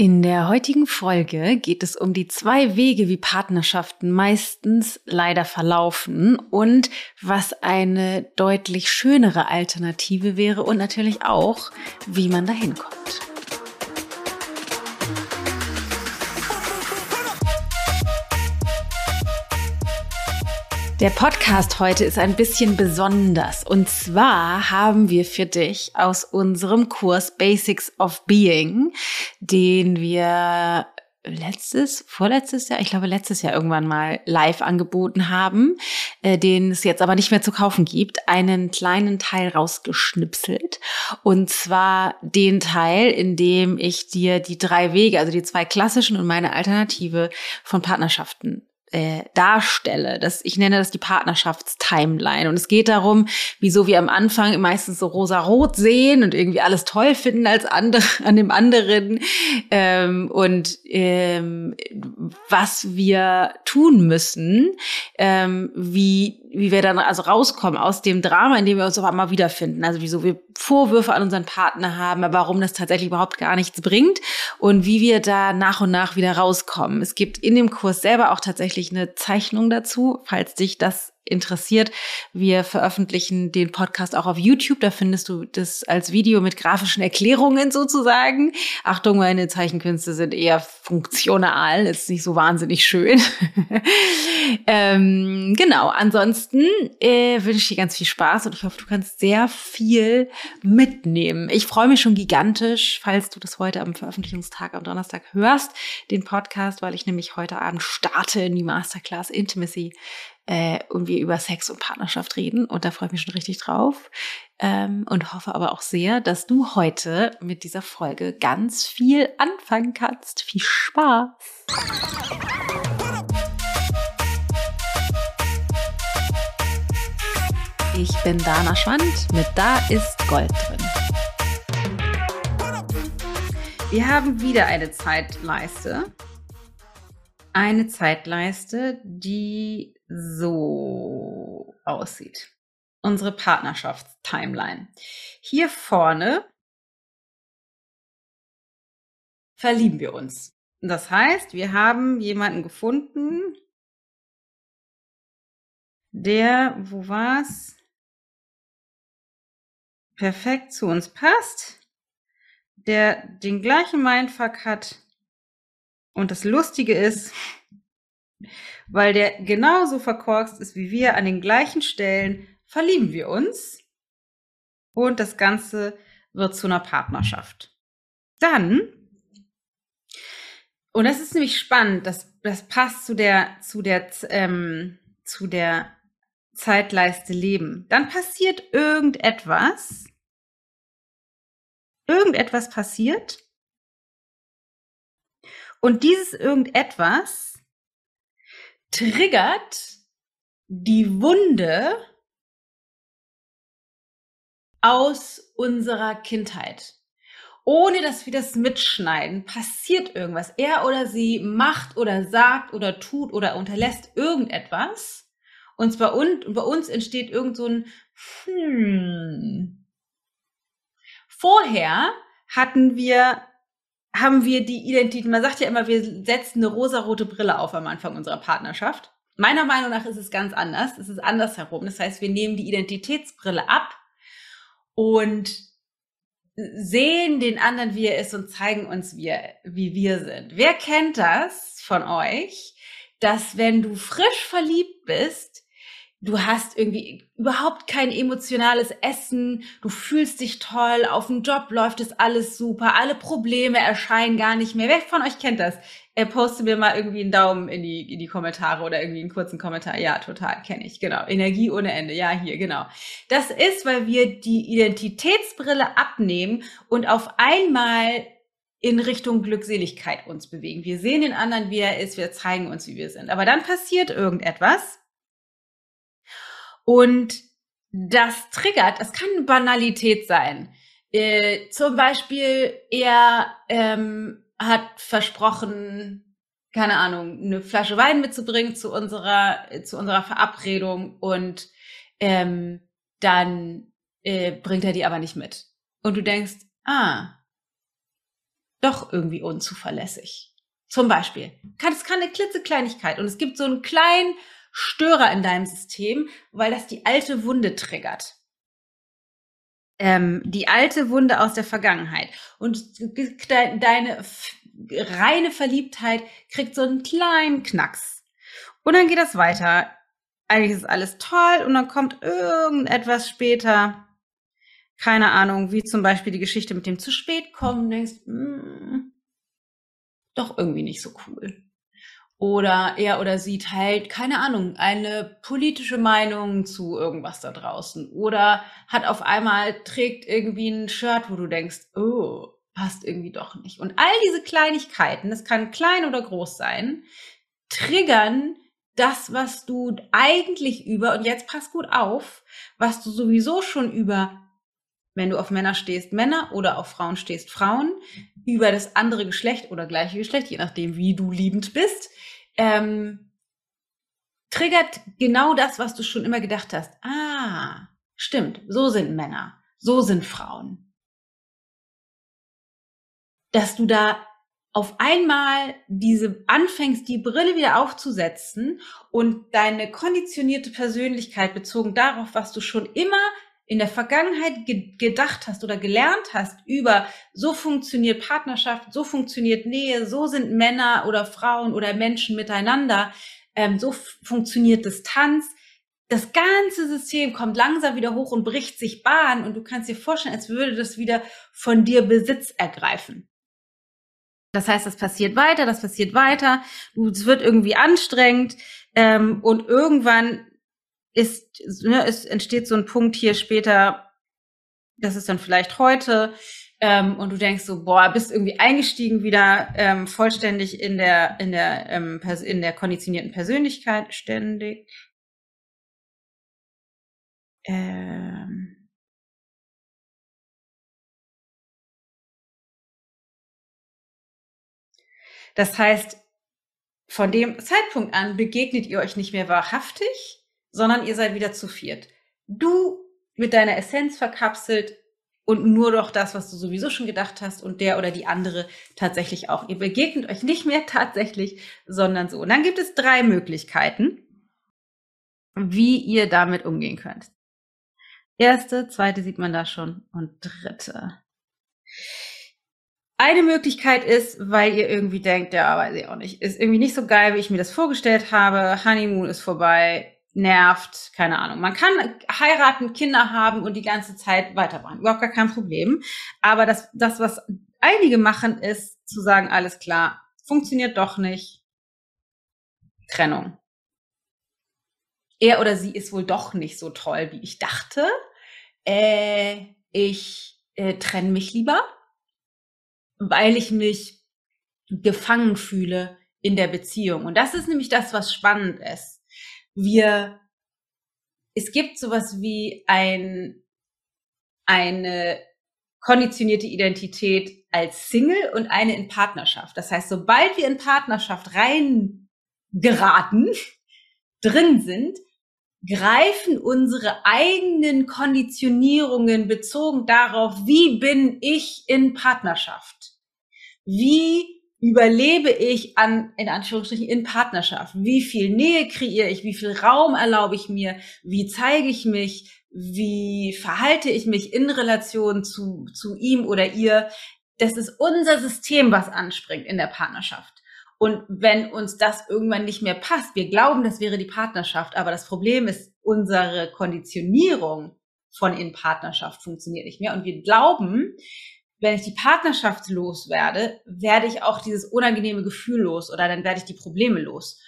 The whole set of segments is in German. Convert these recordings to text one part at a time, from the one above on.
In der heutigen Folge geht es um die zwei Wege, wie Partnerschaften meistens leider verlaufen und was eine deutlich schönere Alternative wäre und natürlich auch, wie man dahin kommt. Der Podcast heute ist ein bisschen besonders. Und zwar haben wir für dich aus unserem Kurs Basics of Being, den wir letztes, vorletztes Jahr, ich glaube letztes Jahr irgendwann mal live angeboten haben, äh, den es jetzt aber nicht mehr zu kaufen gibt, einen kleinen Teil rausgeschnipselt. Und zwar den Teil, in dem ich dir die drei Wege, also die zwei klassischen und meine Alternative von Partnerschaften äh, darstelle. Das, ich nenne das die Partnerschaftstimeline. Und es geht darum, wieso wir am Anfang meistens so rosa-rot sehen und irgendwie alles toll finden als andere, an dem anderen ähm, und ähm, was wir tun müssen, ähm, wie wie wir dann also rauskommen aus dem Drama, in dem wir uns auf einmal wiederfinden. Also wieso wir Vorwürfe an unseren Partner haben, aber warum das tatsächlich überhaupt gar nichts bringt und wie wir da nach und nach wieder rauskommen. Es gibt in dem Kurs selber auch tatsächlich eine Zeichnung dazu, falls dich das interessiert. Wir veröffentlichen den Podcast auch auf YouTube. Da findest du das als Video mit grafischen Erklärungen sozusagen. Achtung, meine Zeichenkünste sind eher funktional, ist nicht so wahnsinnig schön. ähm, genau, ansonsten äh, wünsche ich dir ganz viel Spaß und ich hoffe, du kannst sehr viel mitnehmen. Ich freue mich schon gigantisch, falls du das heute am Veröffentlichungstag am Donnerstag hörst, den Podcast, weil ich nämlich heute Abend starte in die Masterclass Intimacy äh, und wir über Sex und Partnerschaft reden. Und da freue ich mich schon richtig drauf. Ähm, und hoffe aber auch sehr, dass du heute mit dieser Folge ganz viel anfangen kannst. Viel Spaß! Ich bin Dana Schwand mit Da ist Gold drin. Wir haben wieder eine Zeitleiste. Eine Zeitleiste, die so aussieht. Unsere Partnerschaftstimeline. Hier vorne verlieben wir uns. Das heißt, wir haben jemanden gefunden, der, wo war's, perfekt zu uns passt, der den gleichen Mindfuck hat. Und das Lustige ist, weil der genauso verkorkst ist wie wir an den gleichen Stellen, verlieben wir uns und das Ganze wird zu einer Partnerschaft. Dann, und das ist nämlich spannend, das, das passt zu der, zu der, ähm, zu der Zeitleiste Leben. Dann passiert irgendetwas, irgendetwas passiert und dieses irgendetwas triggert die Wunde aus unserer Kindheit. Ohne dass wir das mitschneiden, passiert irgendwas. Er oder sie macht oder sagt oder tut oder unterlässt irgendetwas. Und bei uns, bei uns entsteht irgend so ein hm. Vorher hatten wir haben wir die Identität, man sagt ja immer, wir setzen eine rosarote Brille auf am Anfang unserer Partnerschaft. Meiner Meinung nach ist es ganz anders. Es ist andersherum. Das heißt, wir nehmen die Identitätsbrille ab und sehen den anderen, wie er ist und zeigen uns, wie, er, wie wir sind. Wer kennt das von euch, dass wenn du frisch verliebt bist, du hast irgendwie überhaupt kein emotionales Essen, du fühlst dich toll, auf dem Job läuft es alles super, alle Probleme erscheinen gar nicht mehr. Wer von euch kennt das? Er poste mir mal irgendwie einen Daumen in die, in die Kommentare oder irgendwie einen kurzen Kommentar. Ja, total, kenne ich, genau. Energie ohne Ende, ja, hier, genau. Das ist, weil wir die Identitätsbrille abnehmen und auf einmal in Richtung Glückseligkeit uns bewegen. Wir sehen den anderen, wie er ist, wir zeigen uns, wie wir sind. Aber dann passiert irgendetwas und das triggert, es kann eine Banalität sein. Äh, zum Beispiel, er ähm, hat versprochen, keine Ahnung, eine Flasche Wein mitzubringen zu unserer, zu unserer Verabredung und ähm, dann äh, bringt er die aber nicht mit. Und du denkst, ah, doch irgendwie unzuverlässig. Zum Beispiel. Es kann eine klitzekleinigkeit und es gibt so einen kleinen Störer in deinem System, weil das die alte Wunde triggert. Ähm, die alte Wunde aus der Vergangenheit. Und deine reine Verliebtheit kriegt so einen kleinen Knacks. Und dann geht das weiter. Eigentlich ist alles toll und dann kommt irgendetwas später. Keine Ahnung, wie zum Beispiel die Geschichte mit dem zu spät kommen. Denkst, mm, doch irgendwie nicht so cool. Oder er oder sie teilt, keine Ahnung, eine politische Meinung zu irgendwas da draußen. Oder hat auf einmal, trägt irgendwie ein Shirt, wo du denkst, oh, passt irgendwie doch nicht. Und all diese Kleinigkeiten, das kann klein oder groß sein, triggern das, was du eigentlich über, und jetzt pass gut auf, was du sowieso schon über, wenn du auf Männer stehst, Männer oder auf Frauen stehst, Frauen, über das andere Geschlecht oder gleiche Geschlecht, je nachdem, wie du liebend bist, ähm, triggert genau das, was du schon immer gedacht hast. Ah, stimmt, so sind Männer, so sind Frauen. Dass du da auf einmal diese anfängst, die Brille wieder aufzusetzen und deine konditionierte Persönlichkeit bezogen darauf, was du schon immer in der Vergangenheit ge gedacht hast oder gelernt hast über so funktioniert Partnerschaft, so funktioniert Nähe, so sind Männer oder Frauen oder Menschen miteinander, ähm, so funktioniert Distanz. Das ganze System kommt langsam wieder hoch und bricht sich Bahn und du kannst dir vorstellen, als würde das wieder von dir Besitz ergreifen. Das heißt, das passiert weiter, das passiert weiter, es wird irgendwie anstrengend ähm, und irgendwann ist, ne, es entsteht so ein Punkt hier später, das ist dann vielleicht heute, ähm, und du denkst so, boah, bist irgendwie eingestiegen wieder ähm, vollständig in der in der ähm, in der konditionierten Persönlichkeit ständig. Ähm, das heißt, von dem Zeitpunkt an begegnet ihr euch nicht mehr wahrhaftig, sondern ihr seid wieder zu viert. Du mit deiner Essenz verkapselt und nur doch das, was du sowieso schon gedacht hast und der oder die andere tatsächlich auch. Ihr begegnet euch nicht mehr tatsächlich, sondern so. Und dann gibt es drei Möglichkeiten, wie ihr damit umgehen könnt. Erste, zweite sieht man da schon und dritte. Eine Möglichkeit ist, weil ihr irgendwie denkt, ja, weiß ich auch nicht, ist irgendwie nicht so geil, wie ich mir das vorgestellt habe. Honeymoon ist vorbei nervt, keine Ahnung. Man kann heiraten, Kinder haben und die ganze Zeit weitermachen. Überhaupt gar kein Problem. Aber das, das, was einige machen, ist zu sagen, alles klar, funktioniert doch nicht. Trennung. Er oder sie ist wohl doch nicht so toll, wie ich dachte. Äh, ich äh, trenne mich lieber, weil ich mich gefangen fühle in der Beziehung. Und das ist nämlich das, was spannend ist wir, es gibt sowas wie ein, eine konditionierte Identität als Single und eine in Partnerschaft. Das heißt, sobald wir in Partnerschaft rein geraten, drin sind, greifen unsere eigenen Konditionierungen bezogen darauf, wie bin ich in Partnerschaft? Wie überlebe ich an, in Anführungsstrichen, in Partnerschaft? Wie viel Nähe kreiere ich? Wie viel Raum erlaube ich mir? Wie zeige ich mich? Wie verhalte ich mich in Relation zu, zu ihm oder ihr? Das ist unser System, was anspringt in der Partnerschaft. Und wenn uns das irgendwann nicht mehr passt, wir glauben, das wäre die Partnerschaft, aber das Problem ist, unsere Konditionierung von in Partnerschaft funktioniert nicht mehr. Und wir glauben, wenn ich die Partnerschaft loswerde, werde ich auch dieses unangenehme Gefühl los oder dann werde ich die Probleme los.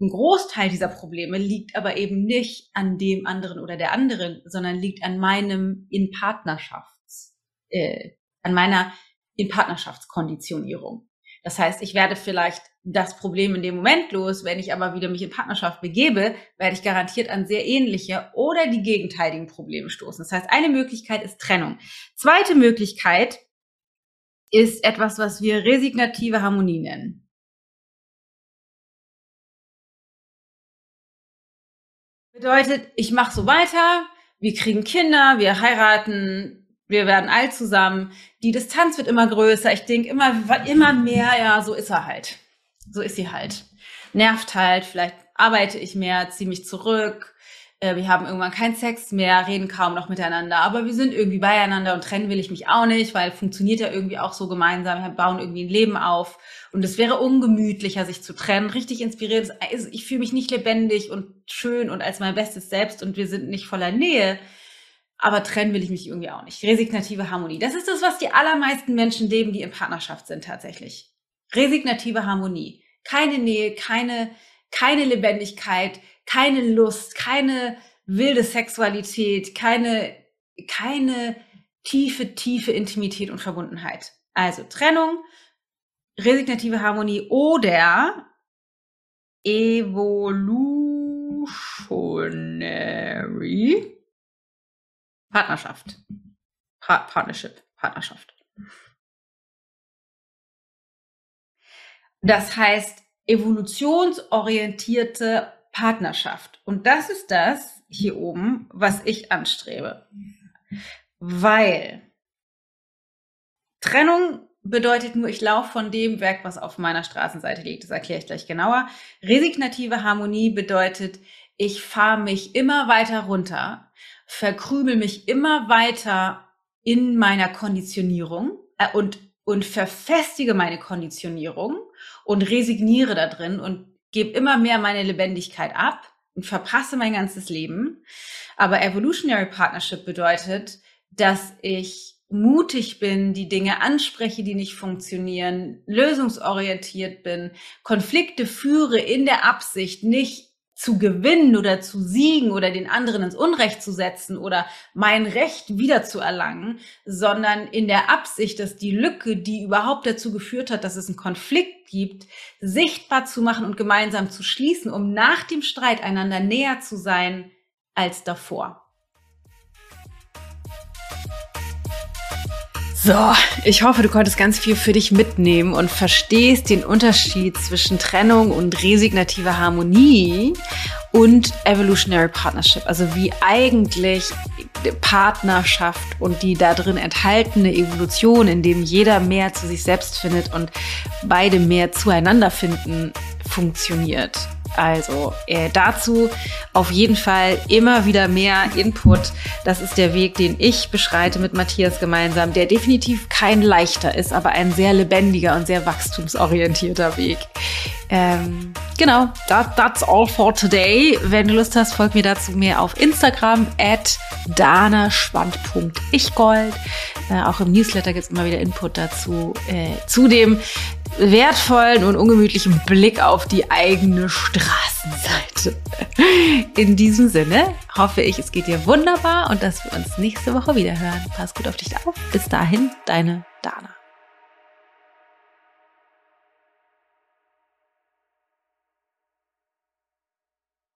Ein Großteil dieser Probleme liegt aber eben nicht an dem anderen oder der anderen, sondern liegt an meinem in Partnerschafts, äh, an meiner in Partnerschaftskonditionierung. Das heißt, ich werde vielleicht das Problem in dem Moment los, wenn ich aber wieder mich in Partnerschaft begebe, werde ich garantiert an sehr ähnliche oder die gegenteiligen Probleme stoßen. Das heißt, eine Möglichkeit ist Trennung. Zweite Möglichkeit ist etwas, was wir resignative Harmonie nennen. Bedeutet, ich mache so weiter, wir kriegen Kinder, wir heiraten, Wir werden alt zusammen. Die Distanz wird immer größer. Ich denke immer, immer mehr, ja, so ist er halt. So ist sie halt. Nervt halt. Vielleicht arbeite ich mehr, ziehe mich zurück. Äh, wir haben irgendwann keinen Sex mehr, reden kaum noch miteinander, aber wir sind irgendwie beieinander und trennen will ich mich auch nicht, weil funktioniert ja irgendwie auch so gemeinsam. Wir bauen irgendwie ein Leben auf und es wäre ungemütlicher, sich zu trennen. Richtig inspiriert. Also ich fühle mich nicht lebendig und schön und als mein bestes Selbst und wir sind nicht voller Nähe. Aber trennen will ich mich irgendwie auch nicht. Resignative Harmonie. Das ist das, was die allermeisten Menschen leben, die in Partnerschaft sind tatsächlich. Resignative Harmonie. Keine Nähe, keine, keine Lebendigkeit, keine Lust, keine wilde Sexualität, keine, keine tiefe, tiefe Intimität und Verbundenheit. Also Trennung, resignative Harmonie oder evolutionary Partnerschaft. Pa Partnership, Partnerschaft. Das heißt, evolutionsorientierte Partnerschaft. Und das ist das hier oben, was ich anstrebe. Weil Trennung bedeutet nur, ich laufe von dem weg, was auf meiner Straßenseite liegt. Das erkläre ich gleich genauer. Resignative Harmonie bedeutet, ich fahre mich immer weiter runter, verkrümel mich immer weiter in meiner Konditionierung äh, und, und verfestige meine Konditionierung und resigniere da drin und gebe immer mehr meine Lebendigkeit ab und verpasse mein ganzes Leben. Aber Evolutionary Partnership bedeutet, dass ich mutig bin, die Dinge anspreche, die nicht funktionieren, lösungsorientiert bin, Konflikte führe in der Absicht, nicht zu gewinnen oder zu siegen oder den anderen ins Unrecht zu setzen oder mein Recht wiederzuerlangen, sondern in der Absicht, dass die Lücke, die überhaupt dazu geführt hat, dass es einen Konflikt gibt, sichtbar zu machen und gemeinsam zu schließen, um nach dem Streit einander näher zu sein als davor. So, ich hoffe, du konntest ganz viel für dich mitnehmen und verstehst den Unterschied zwischen Trennung und resignativer Harmonie und Evolutionary Partnership. Also wie eigentlich Partnerschaft und die da drin enthaltene Evolution, in dem jeder mehr zu sich selbst findet und beide mehr zueinander finden, funktioniert. Also äh, dazu auf jeden Fall immer wieder mehr Input. Das ist der Weg, den ich beschreite mit Matthias gemeinsam, der definitiv kein leichter ist, aber ein sehr lebendiger und sehr wachstumsorientierter Weg. Ähm, genau, that, that's all for today. Wenn du Lust hast, folg mir dazu mehr auf Instagram at danaschwand.ichgold. Äh, auch im Newsletter gibt es immer wieder Input dazu. Äh, zu dem wertvollen und ungemütlichen Blick auf die eigene Straßenseite. In diesem Sinne hoffe ich, es geht dir wunderbar und dass wir uns nächste Woche wieder hören. Pass gut auf dich auf. Bis dahin, deine Dana.